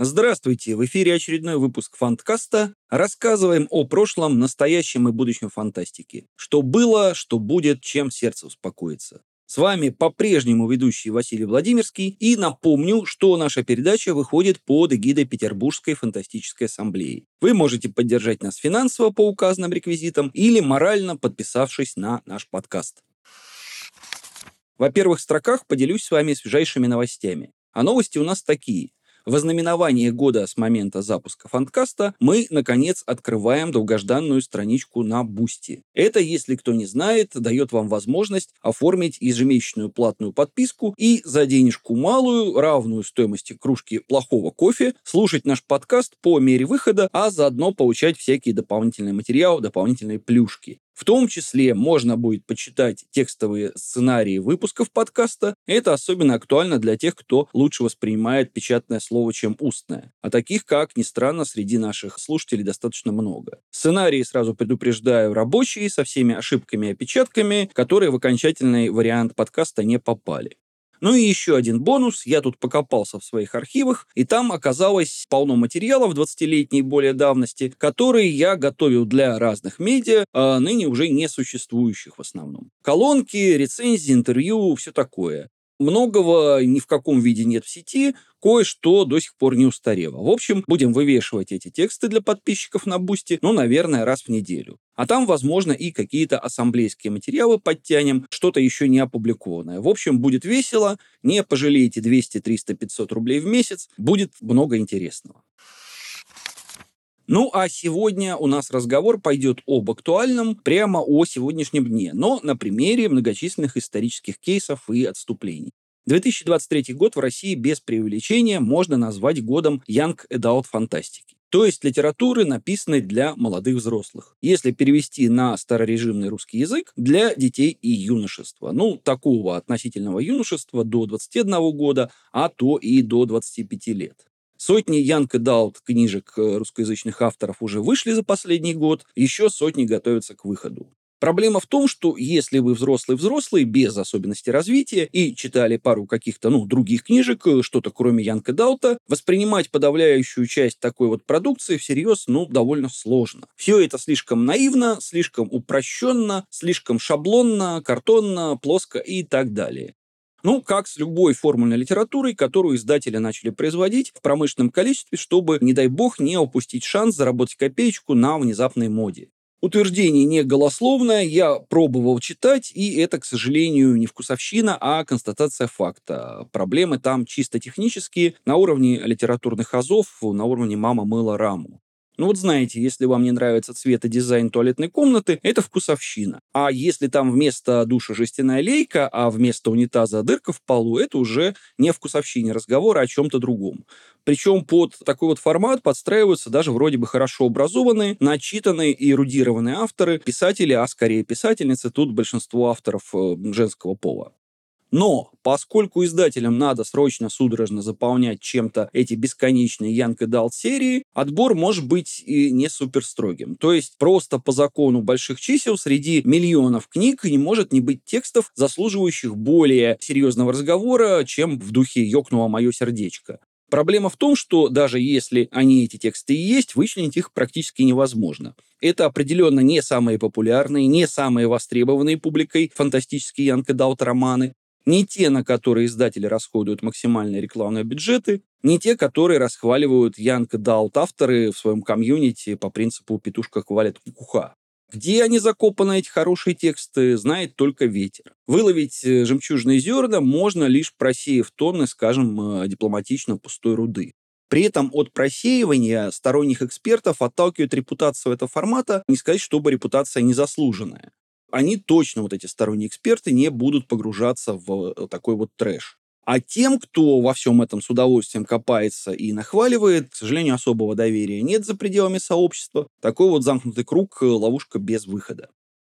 Здравствуйте! В эфире очередной выпуск Фанткаста. Рассказываем о прошлом, настоящем и будущем фантастики. Что было, что будет, чем сердце успокоится. С вами по-прежнему ведущий Василий Владимирский. И напомню, что наша передача выходит под эгидой Петербургской фантастической ассамблеи. Вы можете поддержать нас финансово по указанным реквизитам или морально подписавшись на наш подкаст. Во первых строках поделюсь с вами свежайшими новостями. А новости у нас такие. В ознаменование года с момента запуска фанткаста мы, наконец, открываем долгожданную страничку на Boosty. Это, если кто не знает, дает вам возможность оформить ежемесячную платную подписку и за денежку малую, равную стоимости кружки плохого кофе, слушать наш подкаст по мере выхода, а заодно получать всякие дополнительные материалы, дополнительные плюшки. В том числе можно будет почитать текстовые сценарии выпусков подкаста. Это особенно актуально для тех, кто лучше воспринимает печатное слово, чем устное. А таких, как ни странно, среди наших слушателей достаточно много. Сценарии, сразу предупреждаю, рабочие, со всеми ошибками и опечатками, которые в окончательный вариант подкаста не попали. Ну и еще один бонус. Я тут покопался в своих архивах, и там оказалось полно материалов 20-летней более давности, которые я готовил для разных медиа, а ныне уже не существующих в основном. Колонки, рецензии, интервью, все такое. Многого ни в каком виде нет в сети, кое-что до сих пор не устарело. В общем, будем вывешивать эти тексты для подписчиков на Boosty, ну, наверное, раз в неделю. А там, возможно, и какие-то ассамблейские материалы подтянем, что-то еще не опубликованное. В общем, будет весело, не пожалеете 200, 300, 500 рублей в месяц, будет много интересного. Ну а сегодня у нас разговор пойдет об актуальном, прямо о сегодняшнем дне, но на примере многочисленных исторических кейсов и отступлений. 2023 год в России без преувеличения можно назвать годом Young Adult фантастики. То есть литературы, написанной для молодых взрослых. Если перевести на старорежимный русский язык, для детей и юношества. Ну, такого относительного юношества до 21 года, а то и до 25 лет. Сотни Янг Далт книжек э, русскоязычных авторов уже вышли за последний год, еще сотни готовятся к выходу. Проблема в том, что если вы взрослый-взрослый, без особенностей развития, и читали пару каких-то, ну, других книжек, э, что-то кроме Янка Даута, воспринимать подавляющую часть такой вот продукции всерьез, ну, довольно сложно. Все это слишком наивно, слишком упрощенно, слишком шаблонно, картонно, плоско и так далее. Ну, как с любой формульной литературой, которую издатели начали производить в промышленном количестве, чтобы, не дай бог, не упустить шанс заработать копеечку на внезапной моде. Утверждение не голословное, я пробовал читать, и это, к сожалению, не вкусовщина, а констатация факта. Проблемы там чисто технические, на уровне литературных азов, на уровне «мама мыла раму». Ну вот знаете, если вам не нравится цвет и дизайн туалетной комнаты, это вкусовщина. А если там вместо душа жестяная лейка, а вместо унитаза дырка в полу, это уже не вкусовщине разговор, а о чем-то другом. Причем под такой вот формат подстраиваются даже вроде бы хорошо образованные, начитанные и эрудированные авторы, писатели, а скорее писательницы, тут большинство авторов э, женского пола. Но поскольку издателям надо срочно судорожно заполнять чем-то эти бесконечные Янг и Далт серии, отбор может быть и не супер строгим. То есть просто по закону больших чисел среди миллионов книг не может не быть текстов, заслуживающих более серьезного разговора, чем в духе «ёкнуло мое сердечко». Проблема в том, что даже если они, эти тексты и есть, вычленить их практически невозможно. Это определенно не самые популярные, не самые востребованные публикой фантастические Янка Даут романы, не те, на которые издатели расходуют максимальные рекламные бюджеты, не те, которые расхваливают Янг Далт авторы в своем комьюнити по принципу «петушка хвалит кукуха». Где они закопаны, эти хорошие тексты, знает только ветер. Выловить э, жемчужные зерна можно лишь просеяв тонны, скажем, э, дипломатично пустой руды. При этом от просеивания сторонних экспертов отталкивает репутация этого формата, не сказать, чтобы репутация незаслуженная они точно, вот эти сторонние эксперты, не будут погружаться в э, такой вот трэш. А тем, кто во всем этом с удовольствием копается и нахваливает, к сожалению, особого доверия нет за пределами сообщества. Такой вот замкнутый круг, э, ловушка без выхода.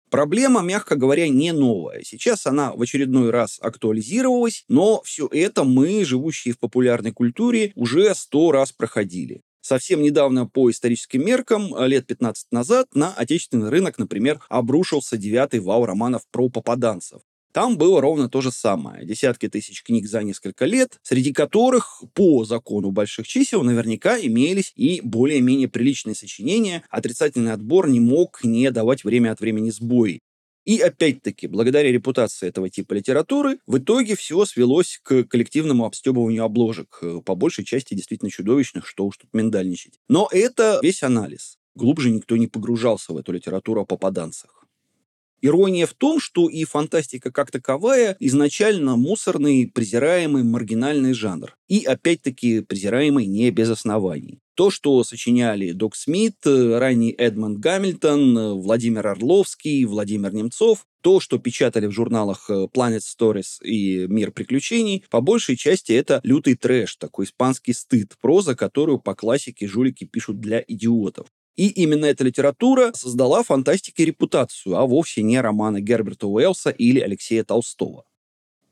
Проблема, мягко говоря, не новая. Сейчас она в очередной раз актуализировалась, но все это мы, живущие в популярной культуре, уже сто раз проходили. Совсем недавно по историческим меркам, э, лет 15 назад, на отечественный рынок, например, обрушился девятый вал романов про попаданцев. Там было ровно то же самое. Десятки тысяч книг за несколько лет, среди которых по закону больших чисел наверняка имелись и более-менее приличные сочинения. Отрицательный отбор не мог не давать время от времени сбои. И опять-таки, благодаря репутации этого типа литературы, в итоге все свелось к коллективному обстебыванию обложек, э, по большей части действительно чудовищных, что уж тут миндальничать. Но это весь анализ. Глубже никто не погружался в эту литературу о попаданцах. Ирония в том, что и фантастика как таковая изначально мусорный, презираемый, маргинальный жанр. И, опять-таки, презираемый не без оснований. То, что сочиняли Док Смит, ранний Эдмонд Гамильтон, Владимир Орловский, Владимир Немцов, то, что печатали в журналах Planet Stories и Мир приключений, по большей части это лютый трэш, такой испанский стыд, проза, которую по классике жулики пишут для идиотов. И именно эта литература создала фантастике репутацию, а вовсе не романы Герберта Уэллса или Алексея Толстого.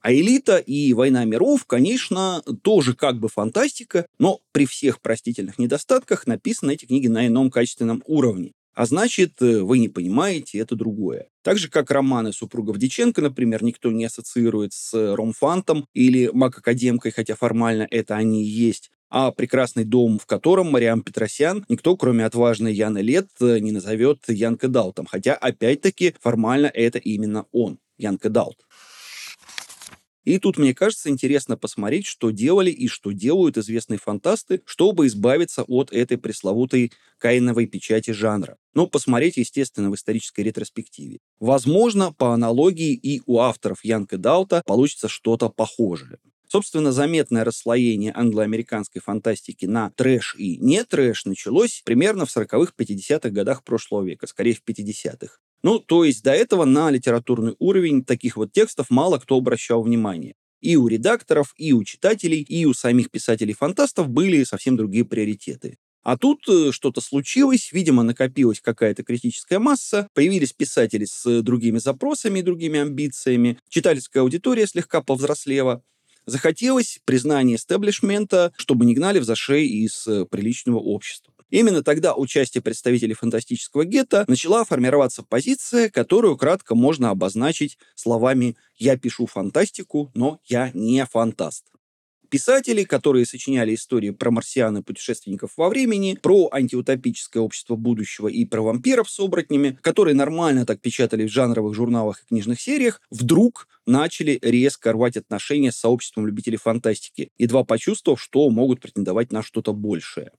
А «Элита» и «Война миров», конечно, тоже как бы фантастика, но при всех простительных недостатках написаны эти книги на ином качественном уровне. А значит, э, вы не понимаете, это другое. Так же, как романы супругов Диченко, например, никто не ассоциирует с Ромфантом или Мак-Академкой, хотя формально это они и есть а прекрасный дом, в котором Мариам Петросян никто, кроме отважной Яны Лет, э, не назовет Янка Далтом. Хотя, опять-таки, формально это именно он, Янка Далт. И тут, мне кажется, интересно посмотреть, что делали и что делают известные фантасты, чтобы избавиться от этой пресловутой каиновой печати жанра. Ну, посмотреть, естественно, в исторической ретроспективе. Возможно, по аналогии и у авторов Янка Далта получится что-то похожее. Собственно, заметное расслоение англо-американской фантастики на трэш и не трэш началось примерно в 40-х, 50-х годах прошлого века, скорее в 50-х. Ну, то есть до этого на литературный уровень таких вот текстов мало кто обращал внимание. И у редакторов, и у читателей, и у самих писателей-фантастов были совсем другие приоритеты. А тут э, что-то случилось, видимо, накопилась какая-то критическая масса, появились писатели с другими запросами и другими амбициями, читательская аудитория слегка повзрослела, Захотелось признания истеблишмента, чтобы не гнали в зашей из э, приличного общества. Именно тогда участие представителей фантастического гетто начала формироваться позиция, которую кратко можно обозначить словами «я пишу фантастику, но я не фантаст». Писатели, которые сочиняли истории про марсиан и путешественников во времени, про антиутопическое общество будущего и про вампиров с оборотнями, которые нормально так печатали в жанровых журналах и книжных сериях, вдруг начали резко рвать отношения с сообществом любителей фантастики, едва почувствовав, что могут претендовать на что-то большее.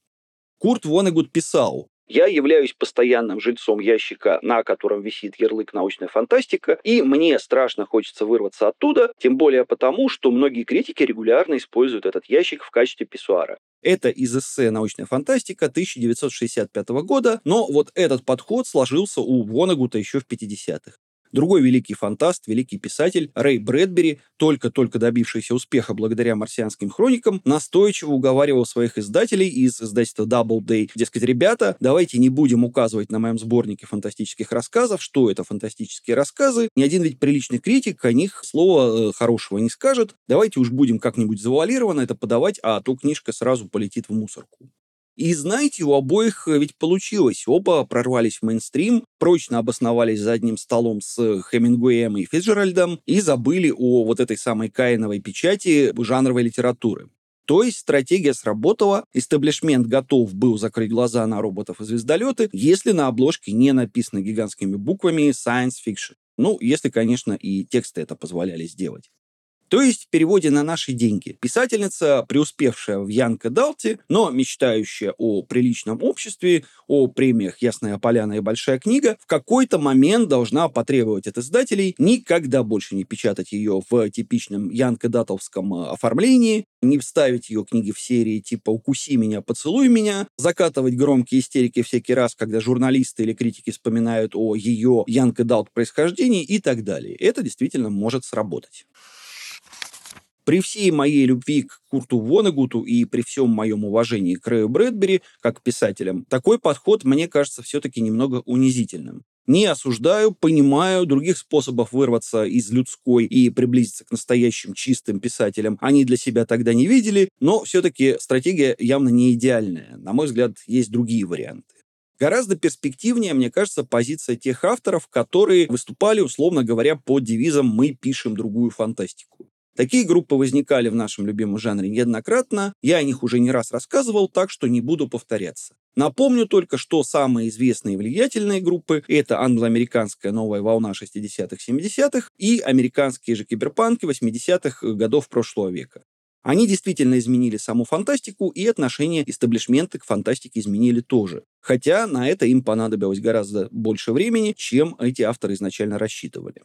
Курт Вонегуд писал, я являюсь постоянным жильцом ящика, на котором висит ярлык «научная фантастика», и мне страшно хочется вырваться оттуда, тем более потому, что многие критики регулярно используют этот ящик в качестве писсуара. Это из эссе «Научная фантастика» 1965 года, но вот этот подход сложился у Вонагута еще в 50-х. Другой великий фантаст, великий писатель Рэй Брэдбери, только-только добившийся успеха благодаря марсианским хроникам, настойчиво уговаривал своих издателей из издательства Doubleday, дескать, ребята, давайте не будем указывать на моем сборнике фантастических рассказов, что это фантастические рассказы. Ни один ведь приличный критик о них слова э, хорошего не скажет. Давайте уж будем как-нибудь завуалированно это подавать, а то книжка сразу полетит в мусорку. И знаете, у обоих э, ведь получилось. Оба прорвались в мейнстрим, прочно обосновались за одним столом с Хемингуэем и Фиджеральдом и забыли о вот этой самой Каиновой печати жанровой литературы. То есть стратегия сработала, истеблишмент готов был закрыть глаза на роботов и звездолеты, если на обложке не написано гигантскими буквами science fiction. Ну, если, конечно, и тексты это позволяли сделать. То есть в переводе на наши деньги. Писательница, преуспевшая в Янка Далте, но мечтающая о приличном обществе, о премиях «Ясная поляна» и «Большая книга», в какой-то момент должна потребовать от издателей никогда больше не печатать ее в типичном Янка Датовском э, оформлении, не вставить ее книги в серии типа «Укуси меня, поцелуй меня», закатывать громкие истерики всякий раз, когда журналисты или критики вспоминают о ее Янка Далт происхождении и так далее. Это действительно может сработать. При всей моей любви к Курту Вонегуту и при всем моем уважении к Рэю Брэдбери, как писателям, такой подход мне кажется все-таки немного унизительным. Не осуждаю, понимаю, других способов вырваться из людской и приблизиться к настоящим чистым писателям они для себя тогда не видели, но все-таки стратегия явно не идеальная. На мой взгляд, есть другие варианты. Гораздо перспективнее, мне кажется, позиция тех авторов, которые выступали, условно говоря, под девизом «Мы пишем другую фантастику». Такие группы возникали в нашем любимом жанре неоднократно, я о них уже не раз рассказывал, так что не буду повторяться. Напомню только, что самые известные и влиятельные группы — это англо-американская новая волна 60-х-70-х и американские же киберпанки 80-х годов прошлого века. Они действительно изменили саму фантастику, и отношение истеблишмента к фантастике изменили тоже. Хотя на это им понадобилось гораздо больше времени, чем эти авторы изначально рассчитывали.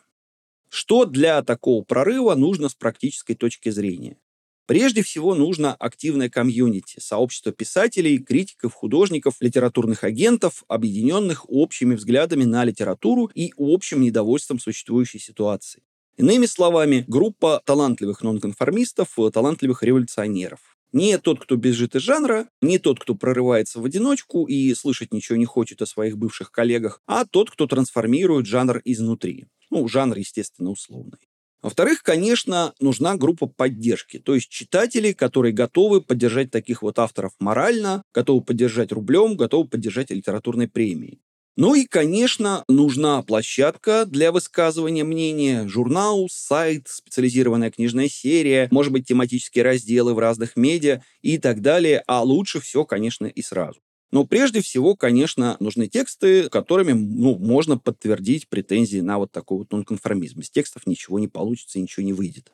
Что для такого прорыва нужно с практической точки зрения? Прежде всего нужно активное комьюнити, сообщество писателей, критиков, художников, литературных агентов, объединенных общими взглядами на литературу и общим недовольством существующей ситуации. Иными словами, группа талантливых нонконформистов, э, талантливых революционеров. Не тот, кто бежит из жанра, не тот, кто прорывается в одиночку и слышать ничего не хочет о своих бывших коллегах, а тот, кто трансформирует жанр изнутри. Ну, жанр, естественно, условный. Во-вторых, конечно, нужна группа поддержки, то есть читатели, которые готовы поддержать таких вот авторов морально, готовы поддержать рублем, готовы поддержать литературной премией. Ну и, конечно, нужна площадка для высказывания мнения, журнал, сайт, специализированная книжная серия, может быть, тематические разделы в разных медиа и так далее, а лучше все, конечно, и сразу. Но прежде всего, конечно, нужны тексты, которыми ну, можно подтвердить претензии на вот такой вот нонконформизм. Из текстов ничего не получится, ничего не выйдет.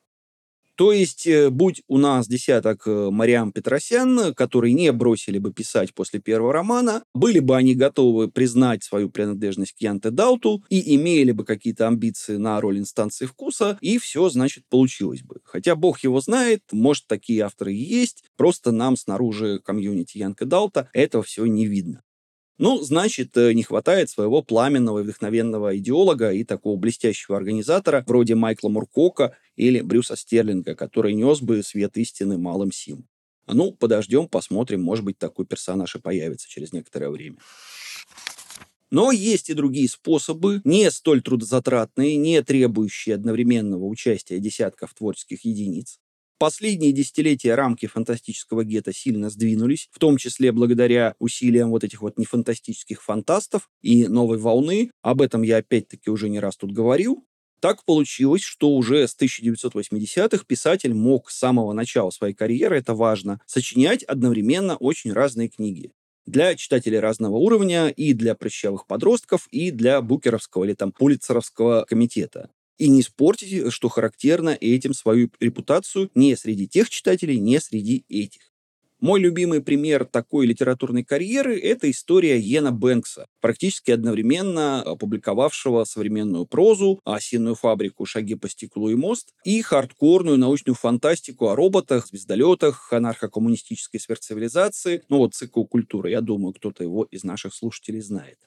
То есть, э, будь у нас десяток э, Мариам Петросян, которые не бросили бы писать после первого романа, были бы они готовы признать свою принадлежность к Янте Дауту и имели бы какие-то амбиции на роль инстанции вкуса, и все, значит, получилось бы. Хотя бог его знает, может, такие авторы и есть, просто нам снаружи комьюнити Янка Даута этого всего не видно. Ну, значит, э, не хватает своего пламенного и вдохновенного идеолога и такого блестящего организатора вроде Майкла Муркока или Брюса Стерлинга, который нес бы свет истины малым сим. А ну, подождем, посмотрим, может быть, такой персонаж и появится через некоторое время. Но есть и другие способы, не столь трудозатратные, не требующие одновременного участия десятков творческих единиц последние десятилетия рамки фантастического гетто сильно сдвинулись, в том числе благодаря усилиям вот этих вот нефантастических фантастов и новой волны. Об этом я опять-таки уже не раз тут говорил. Так получилось, что уже с 1980-х писатель мог с самого начала своей карьеры, это важно, сочинять одновременно очень разные книги для читателей разного уровня, и для прыщавых подростков, и для букеровского или там пулицеровского комитета и не испортите, что характерно, этим свою репутацию не среди тех читателей, не среди этих. Мой любимый пример такой литературной карьеры – это история Йена Бэнкса, практически одновременно опубликовавшего современную прозу, осиную фабрику «Шаги по стеклу и мост» и хардкорную научную фантастику о роботах, звездолетах, анархо-коммунистической сверхцивилизации. Ну вот цикл культуры, я думаю, кто-то его из наших слушателей знает.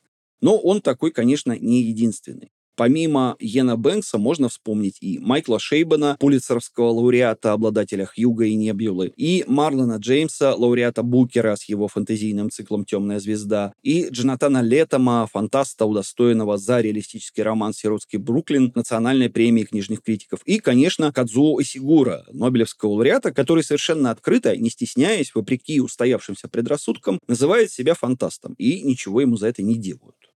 Но он такой, конечно, не единственный. Помимо Йена Бэнкса можно вспомнить и Майкла Шейбана, пулицеровского лауреата, обладателя Хьюга и Небьюлы, и Марлона Джеймса, лауреата Букера с его фэнтезийным циклом «Темная звезда», и Джонатана Летома, фантаста, удостоенного за реалистический роман «Сиротский Бруклин» национальной премии книжных критиков, и, конечно, Кадзуо Исигура, нобелевского лауреата, который совершенно открыто, не стесняясь, вопреки устоявшимся предрассудкам, называет себя фантастом, и ничего ему за это не делают.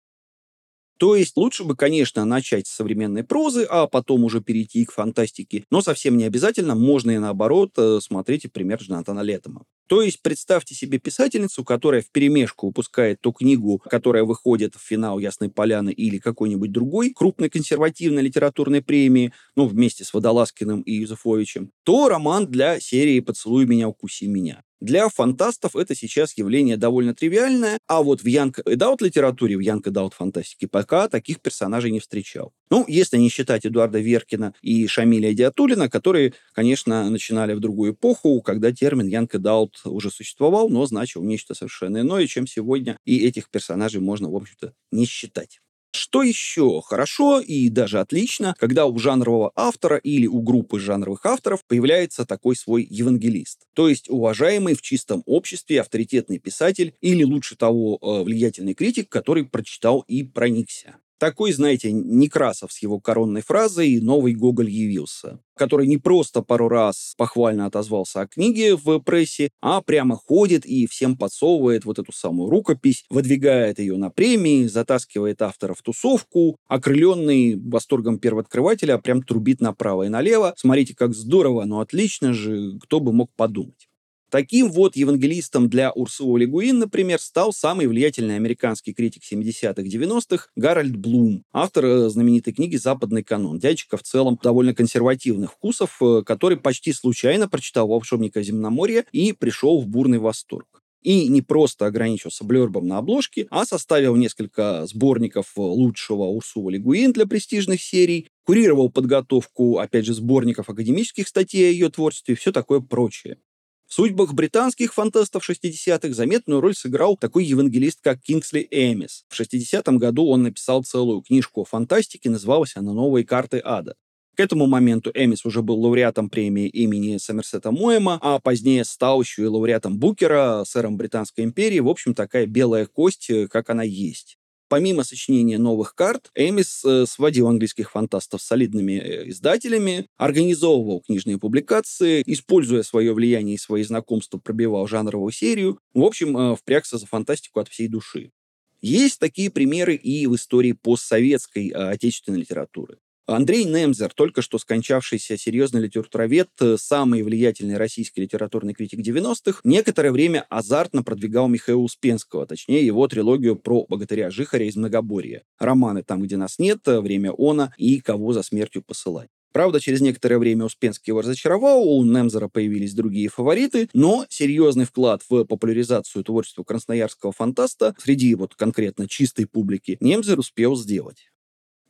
То есть лучше бы, конечно, начать с современной прозы, а потом уже перейти к фантастике, но совсем не обязательно, можно и наоборот, э, смотрите пример Джонатана Летема. То есть представьте себе писательницу, которая в перемешку выпускает ту книгу, которая выходит в финал «Ясной поляны» или какой-нибудь другой крупной консервативной литературной премии, ну, вместе с Водолазкиным и Юзефовичем, то роман для серии «Поцелуй меня, укуси меня». Для фантастов это сейчас явление довольно тривиальное, а вот в Young Adult литературе, в Young Adult фантастике пока таких персонажей не встречал. Ну, если не считать Эдуарда Веркина и Шамиля Идиатуллина, которые, конечно, начинали в другую эпоху, когда термин Young Adult уже существовал, но значил нечто совершенно иное, чем сегодня, и этих персонажей можно, в общем-то, не считать. Что еще хорошо и даже отлично, когда у жанрового автора или у группы жанровых авторов появляется такой свой евангелист, то есть уважаемый в чистом обществе авторитетный писатель или, лучше того, э, влиятельный критик, который прочитал и проникся. Такой, знаете, Некрасов с его коронной фразой «Новый Гоголь явился», который не просто пару раз похвально отозвался о книге в прессе, а прямо ходит и всем подсовывает вот эту самую рукопись, выдвигает ее на премии, затаскивает автора в тусовку, окрыленный восторгом первооткрывателя прям трубит направо и налево. Смотрите, как здорово, ну отлично же, кто бы мог подумать. Таким вот евангелистом для Урсула Легуин, например, стал самый влиятельный американский критик 70-х-90-х Гарольд Блум, автор э, знаменитой книги «Западный канон». Дядечка в целом довольно консервативных вкусов, э, который почти случайно прочитал «Волшебника земноморья» и пришел в бурный восторг и не просто ограничился блербом на обложке, а составил несколько сборников лучшего Урсула Легуин для престижных серий, курировал подготовку, опять же, сборников академических статей о ее творчестве и все такое прочее. В судьбах британских фантастов 60-х заметную роль сыграл такой евангелист, как Кингсли Эмис. В 60-м году он написал целую книжку о фантастике, называлась она «Новые карты ада». К этому моменту Эмис уже был лауреатом премии имени Сомерсета Моэма, а позднее стал еще и лауреатом Букера, сэром Британской империи. В общем, такая белая кость, э, как она есть. Помимо сочинения новых карт, Эмис э, сводил английских фантастов с солидными э, издателями, организовывал книжные публикации, используя свое влияние и свои знакомства, пробивал жанровую серию. В общем, э, впрягся за фантастику от всей души. Есть такие примеры и в истории постсоветской отечественной литературы. Андрей Немзер, только что скончавшийся серьезный литературовед, э, самый влиятельный российский литературный критик 90-х, некоторое время азартно продвигал Михаила Успенского, точнее его трилогию про богатыря Жихаря из Многоборья. Романы «Там, где нас нет», «Время она» и «Кого за смертью посылать». Правда, через некоторое время Успенский его разочаровал, у Немзера появились другие фавориты, но серьезный вклад в популяризацию творчества красноярского фантаста среди вот конкретно чистой публики Немзер успел сделать.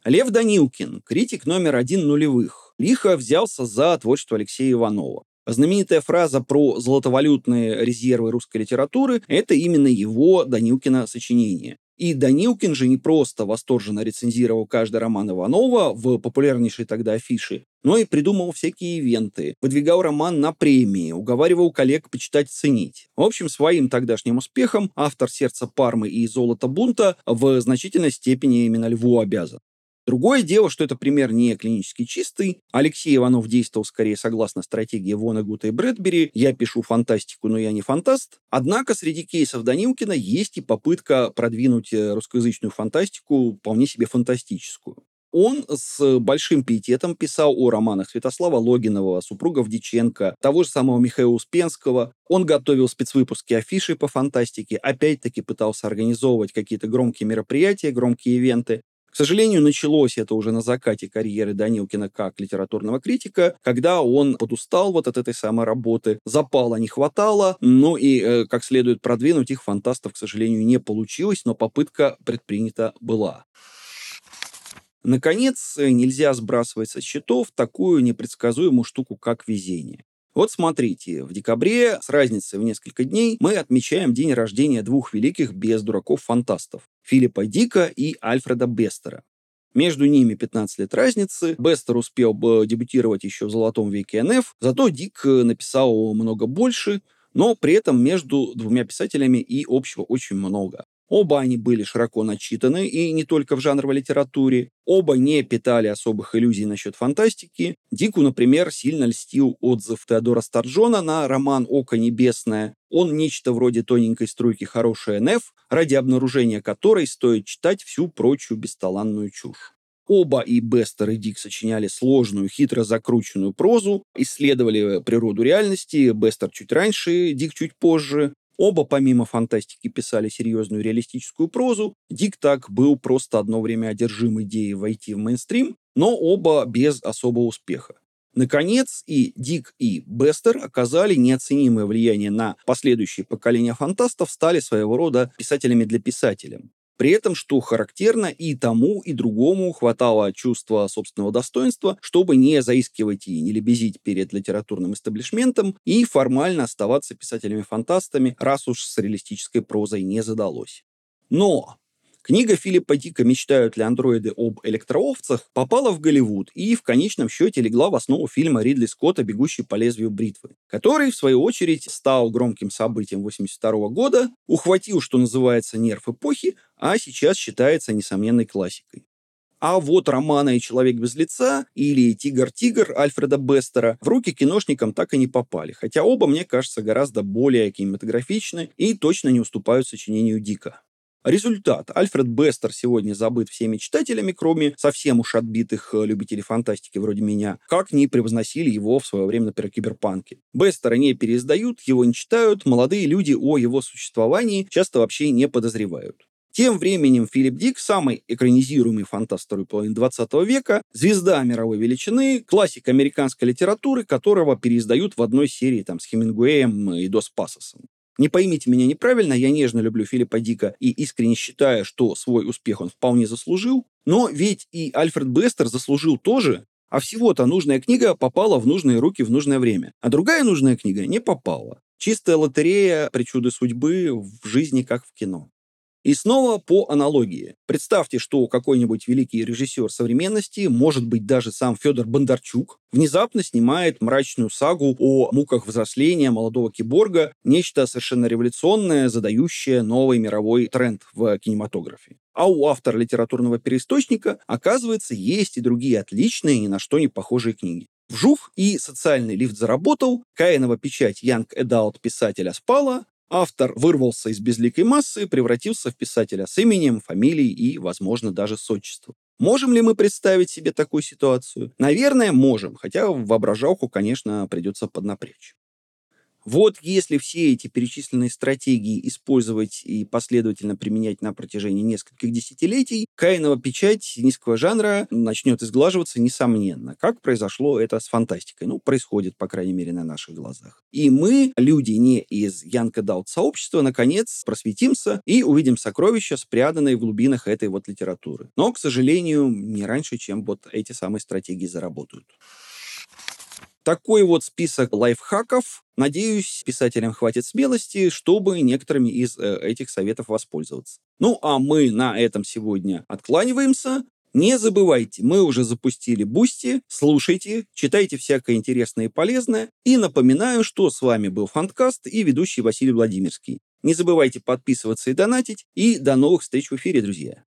Лев Данилкин, критик номер один нулевых, лихо взялся за творчество Алексея Иванова. Знаменитая фраза про золотовалютные резервы русской литературы – это именно его, Данилкина, сочинение. И Данилкин же не просто восторженно рецензировал каждый роман Иванова в популярнейшей тогда афише, но и придумал всякие ивенты, выдвигал роман на премии, уговаривал коллег почитать ценить. В общем, своим тогдашним успехом автор «Сердца Пармы» и «Золота бунта» в значительной степени именно Льву обязан. Другое дело, что это пример не клинически чистый. Алексей Иванов действовал скорее согласно стратегии Вонегута и Брэдбери. Я пишу фантастику, но я не фантаст. Однако среди кейсов Данилкина есть и попытка продвинуть э, русскоязычную фантастику вполне себе фантастическую. Он с большим пиететом писал о романах Святослава Логинова, супругов Диченко, того же самого Михаила Успенского. Он готовил спецвыпуски афиши по фантастике, опять-таки пытался организовывать какие-то громкие мероприятия, громкие ивенты. К сожалению, началось это уже на закате карьеры Данилкина как литературного критика, когда он подустал вот от этой самой работы, запала не хватало, ну и э, как следует продвинуть их фантастов, к сожалению, не получилось, но попытка предпринята была. Наконец, нельзя сбрасывать со счетов такую непредсказуемую штуку, как везение. Вот смотрите, в декабре с разницей в несколько дней мы отмечаем день рождения двух великих без дураков-фантастов – Филиппа Дика и Альфреда Бестера. Между ними 15 лет разницы. Бестер успел бы дебютировать еще в золотом веке НФ, зато Дик э, написал много больше, но при этом между двумя писателями и общего очень много. Оба они были широко начитаны, и не только в жанровой литературе. Оба не питали особых иллюзий насчет фантастики. Дику, например, сильно льстил отзыв Теодора Старджона на роман «Око небесное». Он нечто вроде тоненькой струйки «Хорошая НФ», ради обнаружения которой стоит читать всю прочую бесталанную чушь. Оба и Бестер, и Дик сочиняли сложную, хитро закрученную прозу, исследовали природу реальности, Бестер чуть раньше, Дик чуть позже. Оба, помимо фантастики, писали серьезную реалистическую прозу. Дик так был просто одно время одержим идеей войти в мейнстрим, но оба без особого успеха. Наконец, и Дик, и Бестер оказали неоценимое влияние на последующие поколения фантастов, стали своего рода писателями для писателя. При этом, что характерно, и тому, и другому хватало чувства собственного достоинства, чтобы не заискивать и не лебезить перед литературным истеблишментом и формально оставаться писателями-фантастами, раз уж с реалистической прозой не задалось. Но Книга Филиппа Дика «Мечтают ли андроиды об электроовцах» попала в Голливуд и в конечном счете легла в основу фильма Ридли Скотта «Бегущий по лезвию бритвы», который, в свою очередь, стал громким событием 1982 года, ухватил, что называется, нерв эпохи, а сейчас считается несомненной классикой. А вот романа «И человек без лица» или «Тигр-тигр» Альфреда Бестера в руки киношникам так и не попали, хотя оба, мне кажется, гораздо более кинематографичны и точно не уступают сочинению Дика. Результат. Альфред Бестер сегодня забыт всеми читателями, кроме совсем уж отбитых э, любителей фантастики вроде меня, как не превозносили его в свое время, например, киберпанки. Бестера не переиздают, его не читают, молодые люди о его существовании часто вообще не подозревают. Тем временем Филипп Дик, самый экранизируемый фантаст второй половины 20 века, звезда мировой величины, классик американской литературы, которого переиздают в одной серии там, с Хемингуэем и Дос Пасосом. Не поймите меня неправильно, я нежно люблю Филиппа Дика и искренне считаю, что свой успех он вполне заслужил, но ведь и Альфред Бестер заслужил тоже, а всего-то нужная книга попала в нужные руки в нужное время, а другая нужная книга не попала. Чистая лотерея причуды судьбы в жизни, как в кино. И снова по аналогии. Представьте, что какой-нибудь великий режиссер современности, может быть даже сам Федор Бондарчук, внезапно снимает мрачную сагу о муках взросления молодого киборга, нечто совершенно революционное, задающее новый мировой тренд в кинематографе. А у автора литературного переисточника, оказывается, есть и другие отличные, ни на что не похожие книги. Вжух, и социальный лифт заработал, Каинова печать Young Adult писателя спала, Автор вырвался из безликой массы, превратился в писателя с именем, фамилией и, возможно, даже с отчеством. Можем ли мы представить себе такую ситуацию? Наверное, можем, хотя воображалку, конечно, придется поднапрячь. Вот если все эти перечисленные стратегии использовать и последовательно применять на протяжении нескольких десятилетий, Каинова печать низкого жанра начнет изглаживаться несомненно. Как произошло это с фантастикой? Ну, происходит, по крайней мере, на наших глазах. И мы, люди не из Янка Даут сообщества, наконец просветимся и увидим сокровища, спрятанные в глубинах этой вот литературы. Но, к сожалению, не раньше, чем вот эти самые стратегии заработают. Такой вот список лайфхаков. Надеюсь, писателям хватит смелости, чтобы некоторыми из э, этих советов воспользоваться. Ну, а мы на этом сегодня откланиваемся. Не забывайте, мы уже запустили Boosty, слушайте, читайте всякое интересное и полезное. И напоминаю, что с вами был Фанткаст и ведущий Василий Владимирский. Не забывайте подписываться и донатить. И до новых встреч в эфире, друзья.